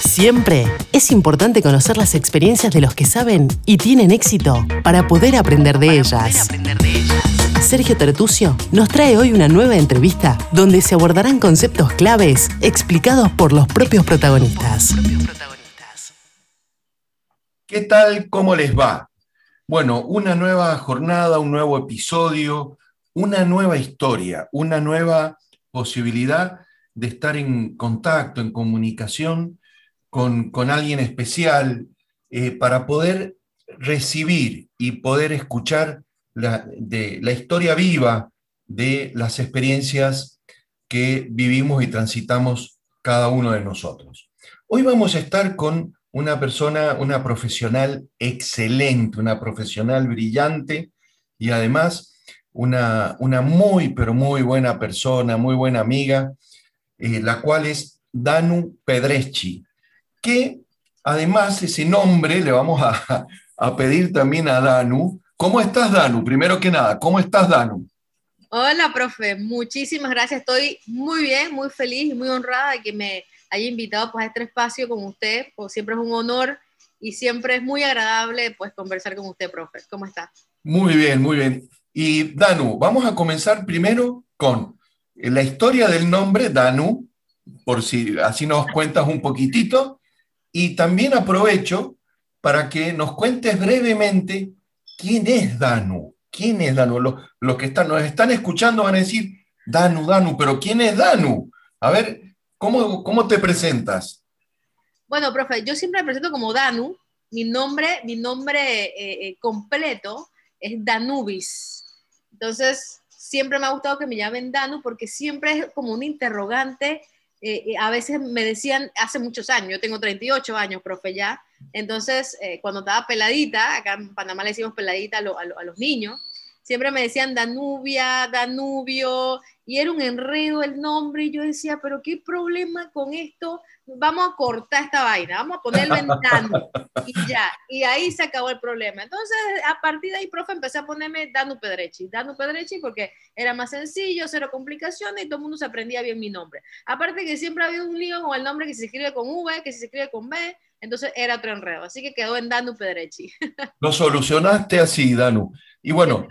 Siempre es importante conocer las experiencias de los que saben y tienen éxito para poder aprender de, ellas. Sergio Tertucio nos trae hoy una nueva entrevista donde se abordarán conceptos claves explicados por los propios protagonistas. ¿Qué tal? ¿Cómo les va? Bueno, una nueva jornada, un nuevo episodio, una nueva historia, una nueva posibilidad de estar en contacto, en comunicación con, alguien especial, eh, para poder recibir y poder escuchar la, de, la historia viva de las experiencias que vivimos y transitamos cada uno de nosotros. Hoy vamos a estar con una persona, una profesional excelente, una profesional brillante y además una, una muy, pero muy buena persona, muy buena amiga, eh, la cual es Danu Pedreschi, que además ese nombre le vamos a, a pedir también a Danu. ¿Cómo estás, Danu? Primero que nada, ¿cómo estás, Danu? Hola, profe. Muchísimas gracias. Estoy muy bien, muy feliz y muy honrada de que me haya invitado pues, a este espacio con usted. Pues, siempre es un honor y siempre es muy agradable pues, conversar con usted, profe. ¿Cómo está? Muy bien, muy bien. Y Danu, vamos a comenzar primero con la historia del nombre, Danu, por si así nos cuentas un poquitito, y también aprovecho para que nos cuentes brevemente quién es Danu. ¿Quién es Danu? Los, que están, nos están escuchando van a decir, Danu, Danu, pero ¿quién es Danu? A ver, ¿cómo, te presentas? Bueno, profe, yo siempre me presento como Danu. Mi nombre, mi nombre eh, eh, completo es Danubis. Entonces, siempre me ha gustado que me llamen Danu porque siempre es como un interrogante. Eh, eh, a veces me decían, hace muchos años, yo tengo 38 años, profe, ya. Entonces, eh, cuando estaba peladita, acá en Panamá le decimos peladita a los niños, siempre me decían Danubia, Danubio, y era un enredo el nombre, y yo decía, pero qué problema con esto, vamos a cortar esta vaina, vamos a ponerlo en Danu, y ya, y ahí se acabó el problema. Entonces, a partir de ahí, profe, empecé a ponerme Danu Pedrechi, Danu Pedrechi porque era más sencillo, cero complicaciones, y todo el mundo se aprendía bien mi nombre. Aparte que siempre ha habido un lío con el nombre que se escribe con V, que se escribe con B, entonces era otro enredo, así que quedó en Danu Pedrechi. Lo solucionaste así, Danu. Y bueno,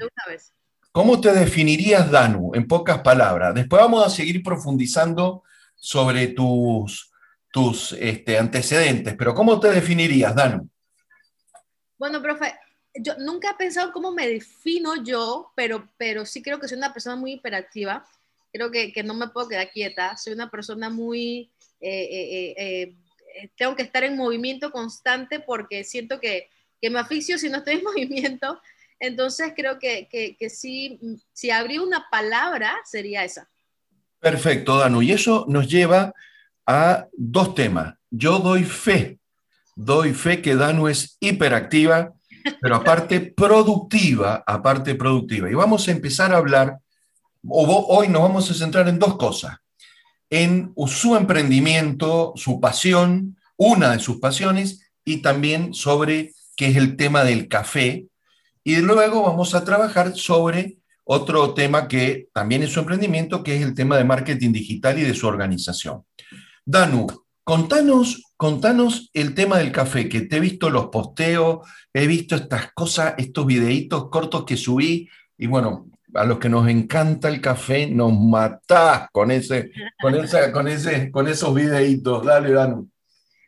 ¿cómo te definirías, Danu, en pocas palabras? Después vamos a seguir profundizando sobre tus, tus este, antecedentes, pero ¿cómo te definirías, Danu? Bueno, profe, yo nunca he pensado cómo me defino yo, pero, pero sí creo que soy una persona muy hiperactiva. Creo que, que no me puedo quedar quieta. Soy una persona muy... Eh, eh, eh, tengo que estar en movimiento constante porque siento que, que me aficio si no estoy en movimiento. Entonces creo que, que, sí, si abrí una palabra, sería esa. Perfecto, Danu. Y eso nos lleva a dos temas. Yo doy fe, doy fe que Danu es hiperactiva, pero aparte productiva, aparte productiva. Y vamos a empezar a hablar, hoy nos vamos a centrar en dos cosas. En su emprendimiento, su pasión, una de sus pasiones, y también sobre qué es el tema del café, y luego vamos a trabajar sobre otro tema que también es su emprendimiento, que es el tema de marketing digital y de su organización. Danu, contanos, contanos el tema del café, que te he visto los posteos, he visto estas cosas, estos videitos cortos que subí, y bueno, a los que nos encanta el café, nos matás con, ese, con, esa, con, ese, con esos videitos. Dale, Danu.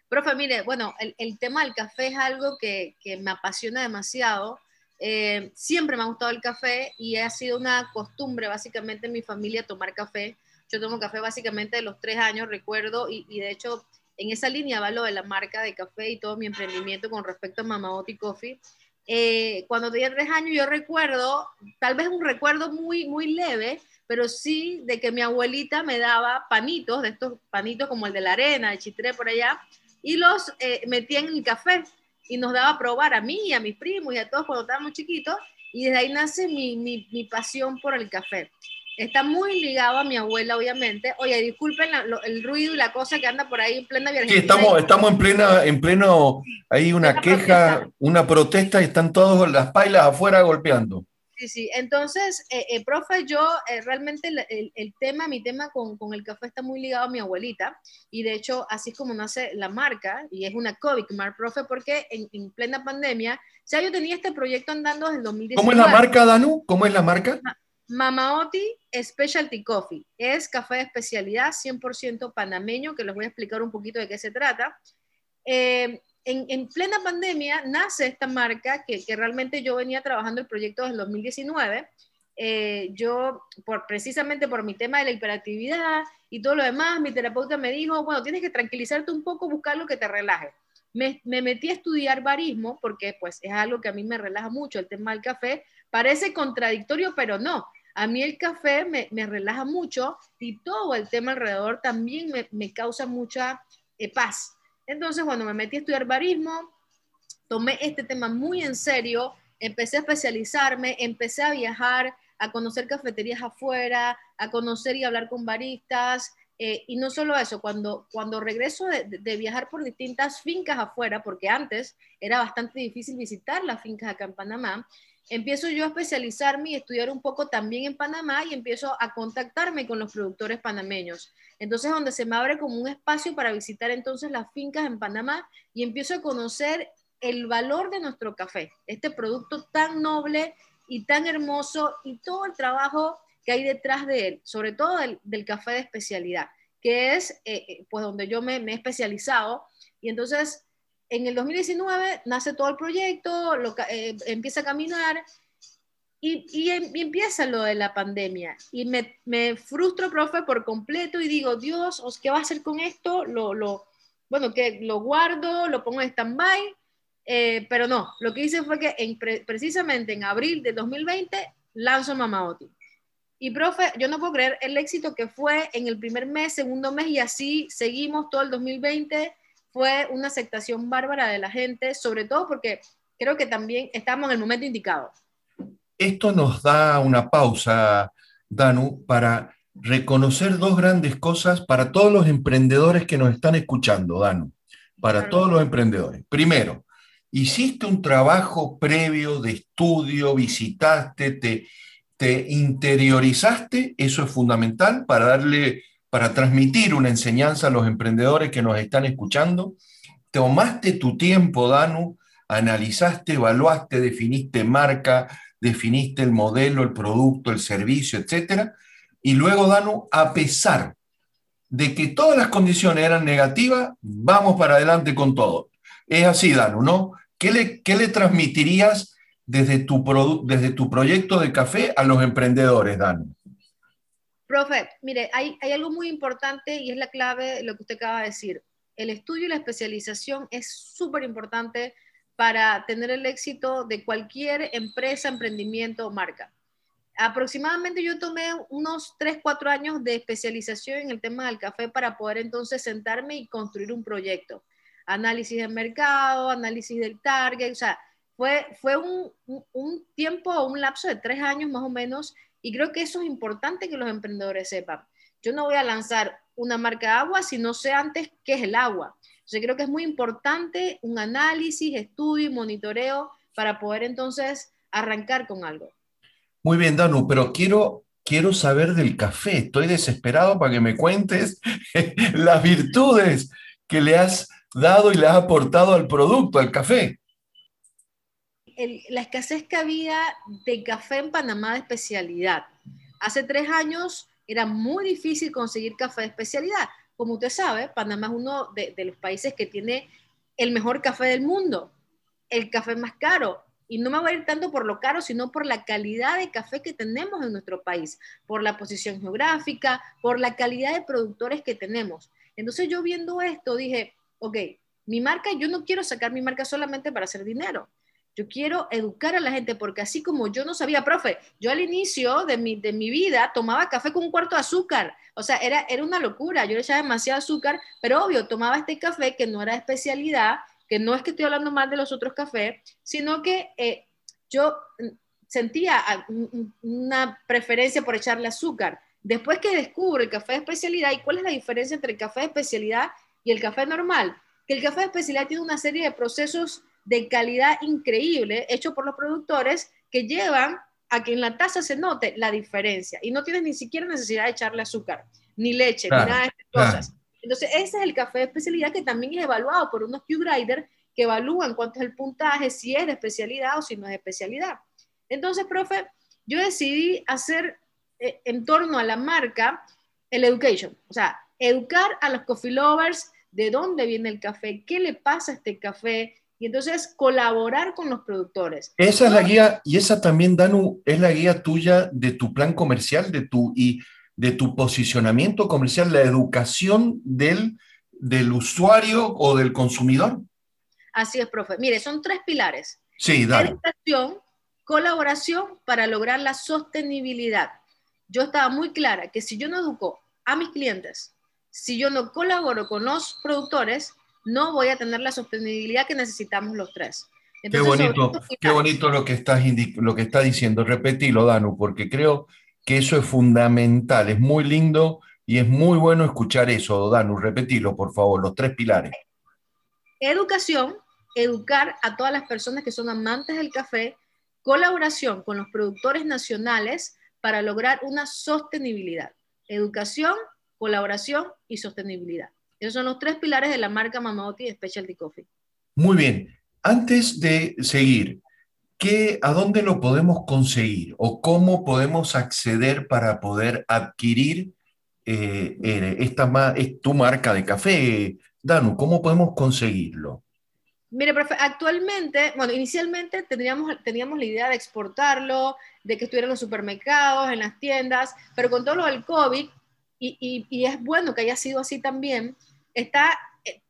Profe, mire, bueno, el, tema del café es algo que, que me apasiona demasiado eh, siempre me ha gustado el café y ha sido una costumbre básicamente en mi familia tomar café. Yo tomo café básicamente de los tres años, recuerdo, y, de hecho en esa línea va lo de la marca de café y todo mi emprendimiento con respecto a Mamaoti Coffee. Eh, cuando tenía tres años yo recuerdo, tal vez un recuerdo muy, muy leve, pero sí de que mi abuelita me daba panitos, de estos panitos como el de la arena, de chitré por allá, y los eh, metía en el café y nos daba a probar a mí y a mis primos y a todos cuando estábamos chiquitos, y desde ahí nace mi, mi, mi pasión por el café. Está muy ligado a mi abuela, obviamente. Oye, disculpen el ruido y la cosa que anda por ahí en plena Argentina. Sí, estamos, estamos en plena, en pleno, hay una, queja, una protesta y están todos las pailas afuera golpeando. Sí, sí. Entonces, eh, eh, profe, yo eh, realmente el, tema, mi tema con, con, el café está muy ligado a mi abuelita y de hecho así es como nace la marca y es una COVID Mark, profe, porque en, en, plena pandemia, o sea, yo tenía este proyecto andando desde el 2019. ¿Cómo es la marca, Danu? ¿Cómo es la marca? Mamaoti Specialty Coffee. Es café de especialidad 100% panameño, que les voy a explicar un poquito de qué se trata. Eh, en, plena pandemia nace esta marca que, realmente yo venía trabajando el proyecto desde el 2019. Eh, yo, por, precisamente por mi tema de la hiperactividad y todo lo demás, mi terapeuta me dijo, bueno, tienes que tranquilizarte un poco, buscar lo que te relaje. Me, me, metí a estudiar barismo porque pues es algo que a mí me relaja mucho, el tema del café. Parece contradictorio, pero no. A mí el café me, me relaja mucho y todo el tema alrededor también me, me causa mucha eh, paz. Entonces, cuando me metí a estudiar barismo, tomé este tema muy en serio, empecé a especializarme, empecé a viajar, a conocer cafeterías afuera, a conocer y hablar con baristas. Eh, y no solo eso, cuando, cuando regreso de, de, viajar por distintas fincas afuera, porque antes era bastante difícil visitar las fincas acá en Panamá, empiezo yo a especializarme y estudiar un poco también en Panamá y empiezo a contactarme con los productores panameños. Entonces, donde se me abre como un espacio para visitar entonces las fincas en Panamá y empiezo a conocer el valor de nuestro café, este producto tan noble y tan hermoso y todo el trabajo que hay detrás de él, sobre todo del, café de especialidad, que es eh, eh, pues donde yo me, me, he especializado. Y entonces, en el 2019 nace todo el proyecto, lo, eh, empieza a caminar Em, y, empieza lo de la pandemia y me, me, frustro, profe, por completo y digo, Dios, ¿qué va a hacer con esto? Lo, lo, bueno, que lo guardo, lo pongo en stand-by, eh, pero no, lo que hice fue que en, precisamente en abril de 2020 lanzo Mamaoti. Y profe, yo no puedo creer el éxito que fue en el primer mes, segundo mes y así seguimos todo el 2020. Fue una aceptación bárbara de la gente, sobre todo porque creo que también estamos en el momento indicado. Esto nos da una pausa, Danu, para reconocer dos grandes cosas para todos los emprendedores que nos están escuchando, Danu, para todos los emprendedores. Primero, hiciste un trabajo previo de estudio, visitaste, te, te interiorizaste, eso es fundamental para darle, para transmitir una enseñanza a los emprendedores que nos están escuchando. Tomaste tu tiempo, Danu, analizaste, evaluaste, definiste marca, definiste el modelo, el producto, el servicio, etcétera, y luego, Danu, a pesar de que todas las condiciones eran negativas, vamos para adelante con todo. Es así, Danu, ¿no? ¿Qué le, qué le transmitirías desde tu, desde tu proyecto de café a los emprendedores, Danu? Profe, mire, hay, hay algo muy importante y es la clave de lo que usted acaba de decir. El estudio y la especialización es súper importante para tener el éxito de cualquier empresa, emprendimiento o marca. Aproximadamente yo tomé unos 3, 4 años de especialización en el tema del café para poder entonces sentarme y construir un proyecto. Análisis del mercado, análisis del target, o sea, fue, fue un, un tiempo, un lapso de tres años más o menos, y creo que eso es importante que los emprendedores sepan. Yo no voy a lanzar una marca de agua si no sé antes qué es el agua. Yo creo que es muy importante un análisis, estudio y monitoreo para poder entonces arrancar con algo. Muy bien, Danu, pero quiero, quiero saber del café. Estoy desesperado para que me cuentes las virtudes que le has dado y le has aportado al producto, al café. la escasez que había de café en Panamá de especialidad. Hace tres años era muy difícil conseguir café de especialidad como usted sabe, Panamá es uno de, los países que tiene el mejor café del mundo, el café más caro. Y no me voy a ir tanto por lo caro, sino por la calidad de café que tenemos en nuestro país, por la posición geográfica, por la calidad de productores que tenemos. Entonces yo viendo esto dije, ok, mi marca, yo no quiero sacar mi marca solamente para hacer dinero. Yo quiero educar a la gente porque así como yo no sabía, profe, yo al inicio de mi, de mi vida tomaba café con un cuarto de azúcar. O sea, era, era una locura. Yo le echaba demasiado azúcar, pero obvio, tomaba este café que no era de especialidad, que no es que estoy hablando mal de los otros cafés, sino que eh, yo sentía una preferencia por echarle azúcar. Después que descubro el café de especialidad, ¿y cuál es la diferencia entre el café de especialidad y el café normal? Que el café de especialidad tiene una serie de procesos de calidad increíble hecho por los productores que llevan a que en la taza se note la diferencia y no tienes ni siquiera necesidad de echarle azúcar, ni leche, ni nada de estas cosas. Entonces, ese es el café de especialidad que también es evaluado por unos Q-Grider que evalúan cuánto es el puntaje, si es de especialidad o si no es de especialidad. Entonces, profe, yo decidí hacer eh, en torno a la marca el education, o sea, educar a los coffee lovers de dónde viene el café, qué le pasa a este café, y entonces colaborar con los productores. Esa es la guía, y esa también, Danu, es la guía tuya de tu plan comercial, de tu, y de tu posicionamiento comercial, la educación del, del usuario o del consumidor. Así es, profe. Mire, son tres pilares. Sí, dale. Educación, colaboración para lograr la sostenibilidad. Yo estaba muy clara que si yo no educo a mis clientes, si yo no colaboro con los productores, no voy a tener la sostenibilidad que necesitamos los tres. qué bonito, qué bonito lo que estás lo que está diciendo. Repetilo, Danu, porque creo que eso es fundamental. Es muy lindo y es muy bueno escuchar eso, Danu. Repetilo, por favor, los tres pilares. Educación, educar a todas las personas que son amantes del café, colaboración con los productores nacionales para lograr una sostenibilidad. Educación, colaboración y sostenibilidad. Esos son los tres pilares de la marca Mamaoti Specialty Coffee. Muy bien. Antes de seguir, ¿qué, ¿a dónde lo podemos conseguir o cómo podemos acceder para poder adquirir eh, eh, esta es tu marca de café? Danu, ¿cómo podemos conseguirlo? Mire, profe, actualmente, bueno, inicialmente teníamos, teníamos la idea de exportarlo, de que estuviera en los supermercados, en las tiendas, pero con todo lo del COVID, y, y, es bueno que haya sido así también, está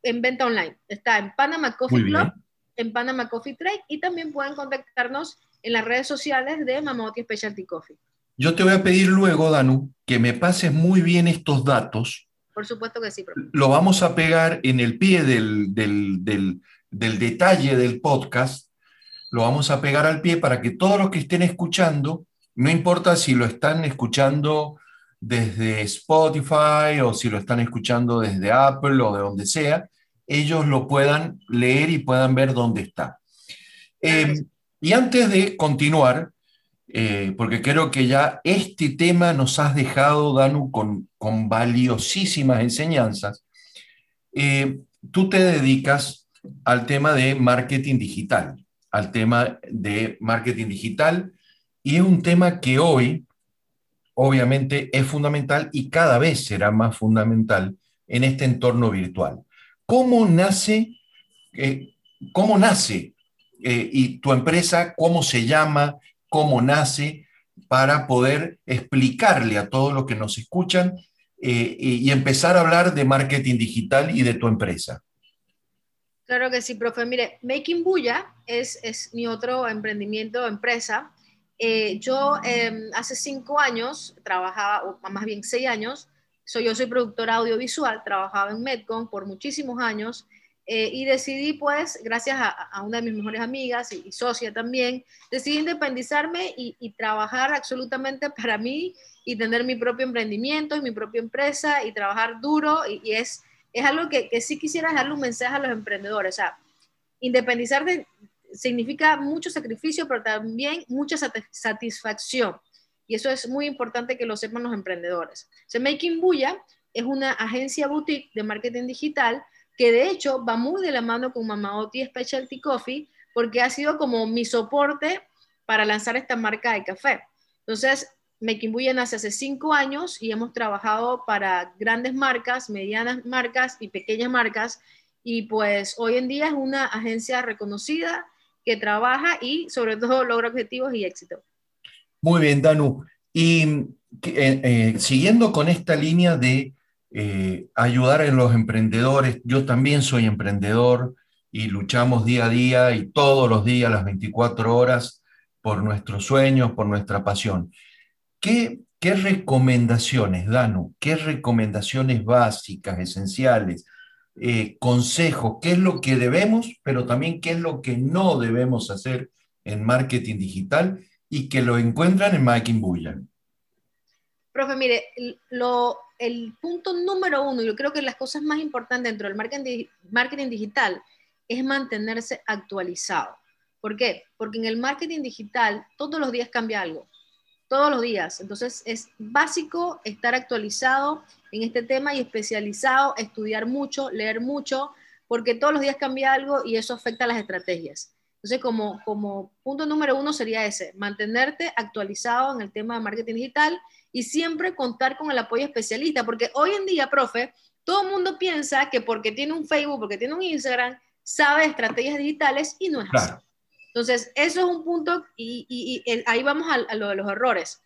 en venta online. Está en Panama Coffee Club, en Panama Coffee Trade y también pueden contactarnos en las redes sociales de Mamoti Specialty Coffee. Yo te voy a pedir luego, Danu, que me pases muy bien estos datos. Por supuesto que sí. Lo vamos a pegar en el pie del, del, del, del detalle del podcast. Lo vamos a pegar al pie para que todos los que estén escuchando, no importa si lo están escuchando desde Spotify o si lo están escuchando desde Apple o de donde sea, ellos lo puedan leer y puedan ver dónde está. Em, y antes de continuar, eh, porque creo que ya este tema nos has dejado, Danu, con, con valiosísimas enseñanzas, eh, tú te dedicas al tema de marketing digital, al tema de marketing digital, y es un tema que hoy obviamente es fundamental y cada vez será más fundamental en este entorno virtual. ¿Cómo nace, eh, cómo nace eh, y tu empresa, cómo se llama, cómo nace, para poder explicarle a todos los que nos escuchan eh, y, empezar a hablar de marketing digital y de tu empresa? Claro que sí, profe. Mire, Making Bulla es, es mi otro emprendimiento, empresa, eh, yo em, hace cinco años trabajaba, o más bien seis años, soy, yo soy productora audiovisual, trabajaba en Medcom por muchísimos años eh, y decidí, pues, gracias a, una de mis mejores amigas y, socia también, decidí independizarme y, trabajar absolutamente para mí y tener mi propio emprendimiento y mi propia empresa y trabajar duro y, es, es algo que, que sí quisiera darle un mensaje a los emprendedores, o sea, independizar de, significa mucho sacrificio, pero también mucha satisfacción. Y eso es muy importante que lo sepan los emprendedores. So, Making Buya es una agencia boutique de marketing digital que de hecho va muy de la mano con Mamaoti Specialty Coffee porque ha sido como mi soporte para lanzar esta marca de café. Entonces, Making Buya nace hace cinco años y hemos trabajado para grandes marcas, medianas marcas y pequeñas marcas. Y pues hoy en día es una agencia reconocida que trabaja y sobre todo logra objetivos y éxito. Muy bien, Danu. Y eh, eh, siguiendo con esta línea de eh, ayudar a los emprendedores, yo también soy emprendedor y luchamos día a día y todos los días, las 24 horas, por nuestros sueños, por nuestra pasión. ¿Qué, qué recomendaciones, Danu? ¿Qué recomendaciones básicas, esenciales? Eh, consejos, qué es lo que debemos, pero también qué es lo que no debemos hacer en marketing digital y que lo encuentran en Making Bullion. Profe, mire, el punto número uno, yo creo que las cosas más importantes dentro del marketing, marketing digital es mantenerse actualizado. ¿Por qué? Porque en el marketing digital todos los días cambia algo, todos los días. Entonces es básico estar actualizado en este tema y especializado, estudiar mucho, leer mucho, porque todos los días cambia algo y eso afecta a las estrategias. Entonces, como, como punto número uno sería ese, mantenerte actualizado en el tema de marketing digital y siempre contar con el apoyo especialista, porque hoy en día, profe, todo el mundo piensa que porque tiene un Facebook, porque tiene un Instagram, sabe estrategias digitales y no es así. Entonces, eso es un punto y, ahí vamos a, lo de los errores.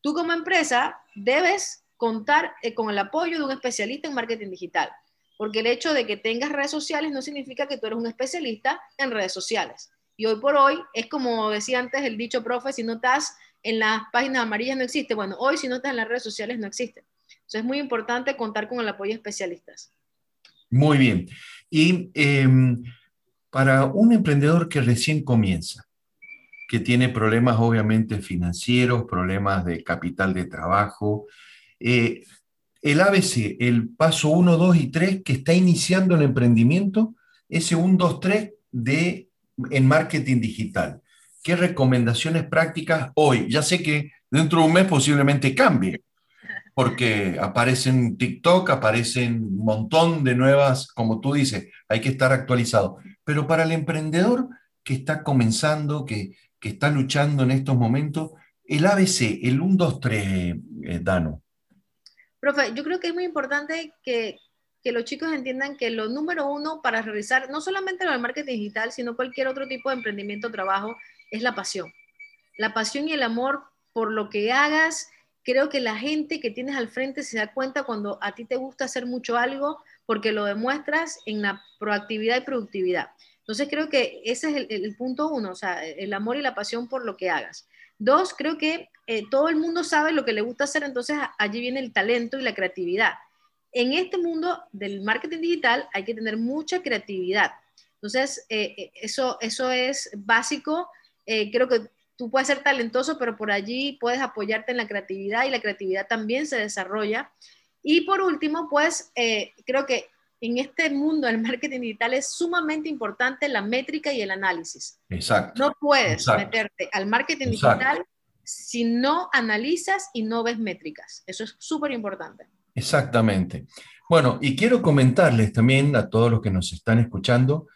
Tú como empresa debes contar eh, con el apoyo de un especialista en marketing digital, porque el hecho de que tengas redes sociales no significa que tú eres un especialista en redes sociales. Y hoy por hoy es como decía antes el dicho profe, si no estás en las páginas amarillas no existe. Bueno, hoy si no estás en las redes sociales no existe. Entonces es muy importante contar con el apoyo de especialistas. Muy bien. Y em, para un emprendedor que recién comienza, que tiene problemas obviamente financieros, problemas de capital de trabajo, eh, el ABC, el paso 1, 2 y 3 que está iniciando el emprendimiento, ese 1, 2, 3 de, en marketing digital. ¿Qué recomendaciones prácticas hoy? Ya sé que dentro de un mes posiblemente cambie, porque aparecen TikTok, aparecen un montón de nuevas, como tú dices, hay que estar actualizado. Pero para el emprendedor que está comenzando, que, que está luchando en estos momentos, el ABC, el 1, 2, 3, Dano. Profe, yo creo que es muy importante que, que los chicos entiendan que lo número uno para realizar no solamente el marketing digital, sino cualquier otro tipo de emprendimiento o trabajo, es la pasión. La pasión y el amor por lo que hagas, creo que la gente que tienes al frente se da cuenta cuando a ti te gusta hacer mucho algo porque lo demuestras en la proactividad y productividad. Entonces creo que ese es el, punto uno, o sea, el amor y la pasión por lo que hagas. Dos, creo que eh, todo el mundo sabe lo que le gusta hacer, entonces allí viene el talento y la creatividad. En este mundo del marketing digital hay que tener mucha creatividad. Entonces, eh, eh, eso, eso es básico. creo que tú puedes ser talentoso, pero por allí puedes apoyarte en la creatividad y la creatividad también se desarrolla. Y por último, pues eh, creo que en este mundo del marketing digital es sumamente importante la métrica y el análisis. Exacto. No puedes meterte al marketing digital si no analizas y no ves métricas. Eso es súper importante. Exactamente. Bueno, y quiero comentarles también a todos los que nos están escuchando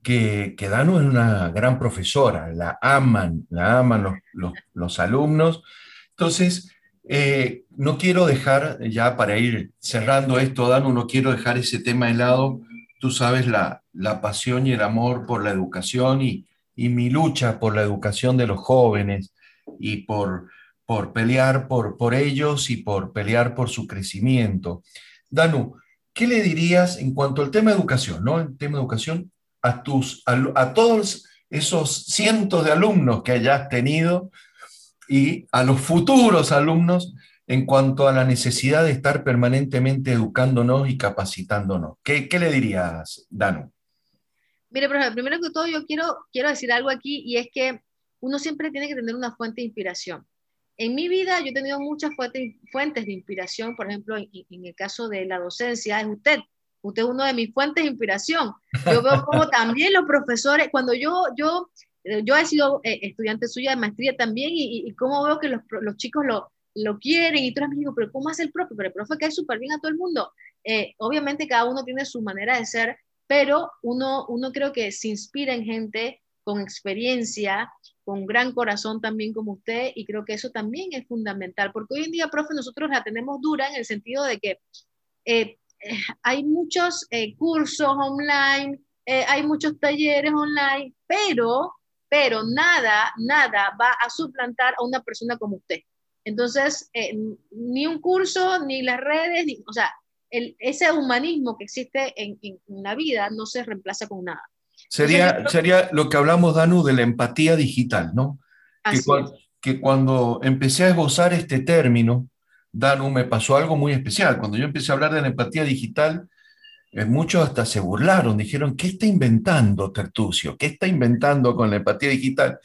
que, que Danu es una gran profesora, la aman, la aman los, los, alumnos. Entonces, eh, no quiero dejar, ya para ir cerrando esto, Danu, no quiero dejar ese tema de lado. Tú sabes la, la pasión y el amor por la educación y, y, mi lucha por la educación de los jóvenes y por, por pelear por, por ellos y por pelear por su crecimiento. Danu, ¿qué le dirías en cuanto al tema de educación? ¿no? El tema de educación, a, tus, a, todos esos cientos de alumnos que hayas tenido y a los futuros alumnos en cuanto a la necesidad de estar permanentemente educándonos y capacitándonos. ¿Qué, qué le dirías, Danu? Mire, profesor, primero que todo yo quiero, quiero decir algo aquí y es que uno siempre tiene que tener una fuente de inspiración. En mi vida yo he tenido muchas fuentes, fuentes de inspiración, por ejemplo, en, en, el caso de la docencia, es usted. Usted es uno de mis fuentes de inspiración. Yo veo como también los profesores, cuando yo, yo, yo he sido eh, estudiante suya de maestría también y, y, cómo veo que los, los chicos lo, lo quieren y tú me digo, pero ¿cómo hace el profe? Pero el profe cae súper bien a todo el mundo. Eh, obviamente cada uno tiene su manera de ser, pero uno, uno creo que se inspira en gente con experiencia, con gran corazón también como usted, y creo que eso también es fundamental, porque hoy en día, profe, nosotros la tenemos dura en el sentido de que eh, hay muchos eh, cursos online, eh, hay muchos talleres online, pero, pero nada, nada va a suplantar a una persona como usted. Entonces, eh, ni un curso, ni las redes, o sea, el, ese humanismo que existe en, en, la vida no se reemplaza con nada. Sería, sería lo que hablamos, Danu, de la empatía digital, ¿no? Que, que, cuando empecé a esbozar este término, Danu, me pasó algo muy especial. Cuando yo empecé a hablar de la empatía digital, muchos hasta se burlaron, dijeron, ¿qué está inventando Tertucio? ¿Qué está inventando con la empatía digital?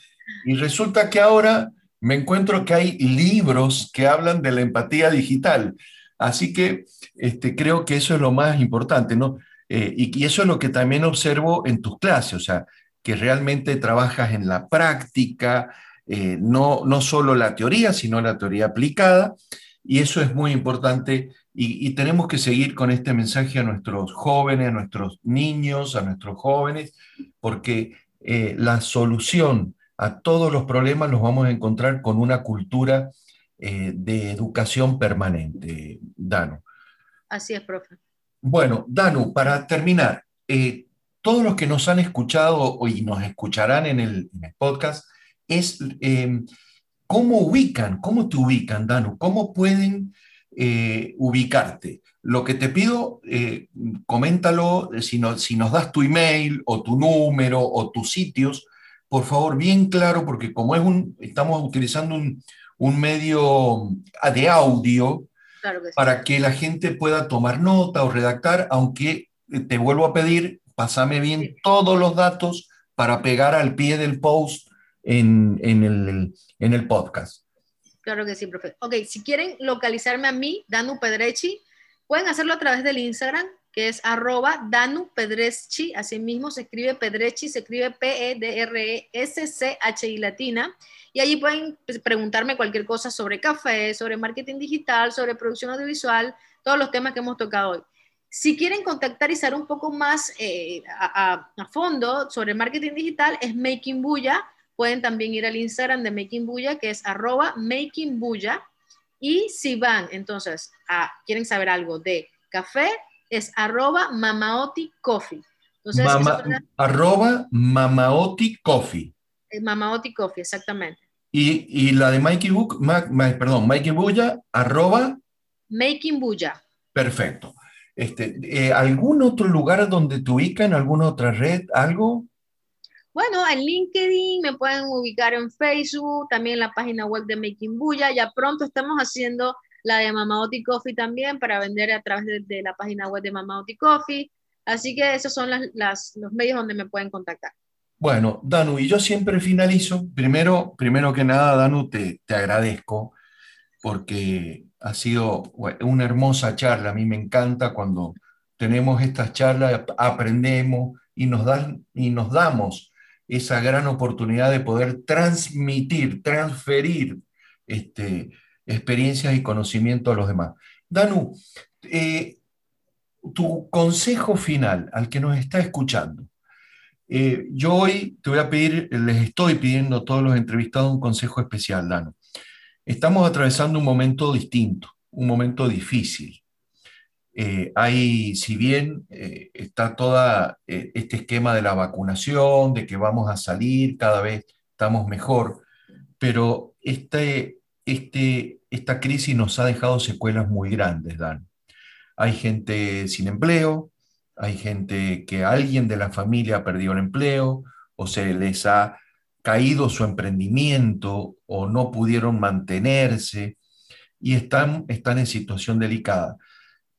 Y resulta que ahora me encuentro que hay libros que hablan de la empatía digital. Así que este, creo que eso es lo más importante, ¿no? Eh, y, y, eso es lo que también observo en tus clases, o sea, que realmente trabajas en la práctica, eh, no, no solo la teoría, sino la teoría aplicada, y eso es muy importante y, tenemos que seguir con este mensaje a nuestros jóvenes, a nuestros niños, a nuestros jóvenes, porque eh, la solución a todos los problemas los vamos a encontrar con una cultura eh, de educación permanente, Dano. Así es, profe. Bueno, Danu, para terminar, eh, todos los que nos han escuchado y nos escucharán en el, podcast, es em, cómo ubican, cómo te ubican, Danu, cómo pueden eh, ubicarte. Lo que te pido, eh, coméntalo, si, si nos das tu email o tu número o tus sitios, por favor, bien claro, porque como es un, estamos utilizando un, un medio de audio, para que la gente pueda tomar nota o redactar, aunque eh, te vuelvo a pedir, pásame bien todos los datos para pegar al pie del post en, el, en el podcast. Claro que sí, profe. Ok, si quieren localizarme a mí, Danu Pedrechi, pueden hacerlo a través del Instagram, que es arroba Danu Pedrechi, así mismo se escribe Pedrechi, se escribe P-E-D-R-E-S-C-H-I latina. Y allí pueden pues, preguntarme cualquier cosa sobre café, sobre marketing digital, sobre producción audiovisual, todos los temas que hemos tocado hoy. Si quieren contactar y saber un poco más eh, a, fondo sobre marketing digital, es Making Bulla. Pueden también ir al Instagram de Making Bulla, que es arroba Making Bulla. Y si van, entonces, a, quieren saber algo de café, es arroba Mamaoti Coffee. Entonces, arroba Mamaoti Coffee. Mamaoti Coffee, exactamente. Y, la de Mikey Book, perdón, Mikey Bulla, arroba. Making Bulla. Perfecto. Este, eh, ¿Algún otro lugar donde te ubican? ¿Alguna otra red? ¿Algo? Bueno, en LinkedIn, me pueden ubicar en Facebook, también en la página web de Making Bulla. Ya pronto estamos haciendo la de Mamaoti Coffee también para vender a través de, la página web de Mamaoti Coffee. Así que esos son los medios donde me pueden contactar. Bueno, Danu, y yo siempre finalizo. Primero, primero que nada, Danu, te, te agradezco porque ha sido una hermosa charla. A mí me encanta cuando tenemos estas charlas, aprendemos y nos, dan, y nos damos esa gran oportunidad de poder transmitir, transferir este, experiencias y conocimiento a los demás. Danu, eh, tu consejo final al que nos está escuchando, eh, yo hoy te voy a pedir, les estoy pidiendo a todos los entrevistados un consejo especial, Dano. Estamos atravesando un momento distinto, un momento difícil. Eh, hay, si bien eh, está todo este esquema de la vacunación, de que vamos a salir, cada vez estamos mejor, pero este, este, esta crisis nos ha dejado secuelas muy grandes, Dan. Hay gente sin empleo, hay gente que alguien de la familia ha perdido el empleo o se les ha caído su emprendimiento o no pudieron mantenerse y están, están en situación delicada.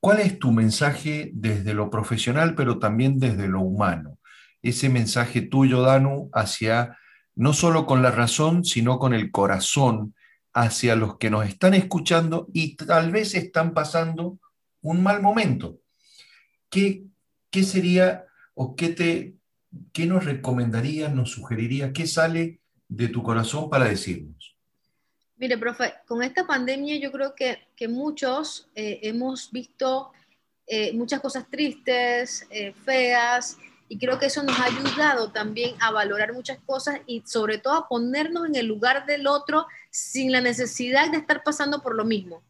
¿Cuál es tu mensaje desde lo profesional, pero también desde lo humano? Ese mensaje tuyo, Danu, hacia no solo con la razón, sino con el corazón, hacia los que nos están escuchando y tal vez están pasando un mal momento. ¿Qué, ¿qué sería o qué, te, qué nos recomendaría, nos sugeriría, qué sale de tu corazón para decirnos? Mire, profe, con esta pandemia yo creo que, que muchos eh, hemos visto eh, muchas cosas tristes, eh, feas, y creo que eso nos ha ayudado también a valorar muchas cosas y sobre todo a ponernos en el lugar del otro sin la necesidad de estar pasando por lo mismo.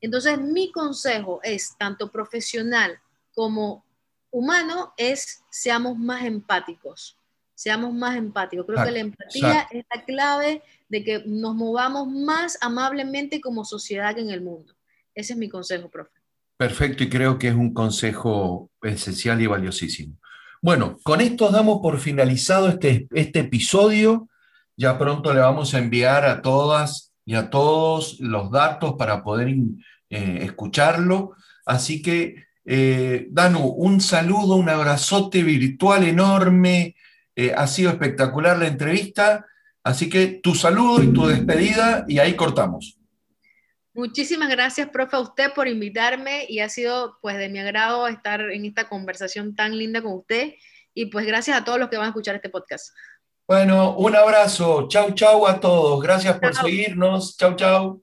Entonces, mi consejo es, tanto profesional como humano es seamos más empáticos, seamos más empáticos. Creo que la empatía es la clave de que nos movamos más amablemente como sociedad en el mundo. Ese es mi consejo, profe. Perfecto, y creo que es un consejo esencial y valiosísimo. Bueno, con esto damos por finalizado este, este episodio. Ya pronto le vamos a enviar a todas y a todos los datos para poder eh, escucharlo. Así que eh, Danu, un saludo, un abrazote virtual enorme. Eh, ha sido espectacular la entrevista. Así que tu saludo y tu despedida y ahí cortamos. Muchísimas gracias, profe, a usted por invitarme y ha sido pues de mi agrado estar en esta conversación tan linda con usted Y pues gracias a todos los que van a escuchar este podcast. Bueno, un abrazo. Chau, chau a todos. Gracias por seguirnos. Chau, chau.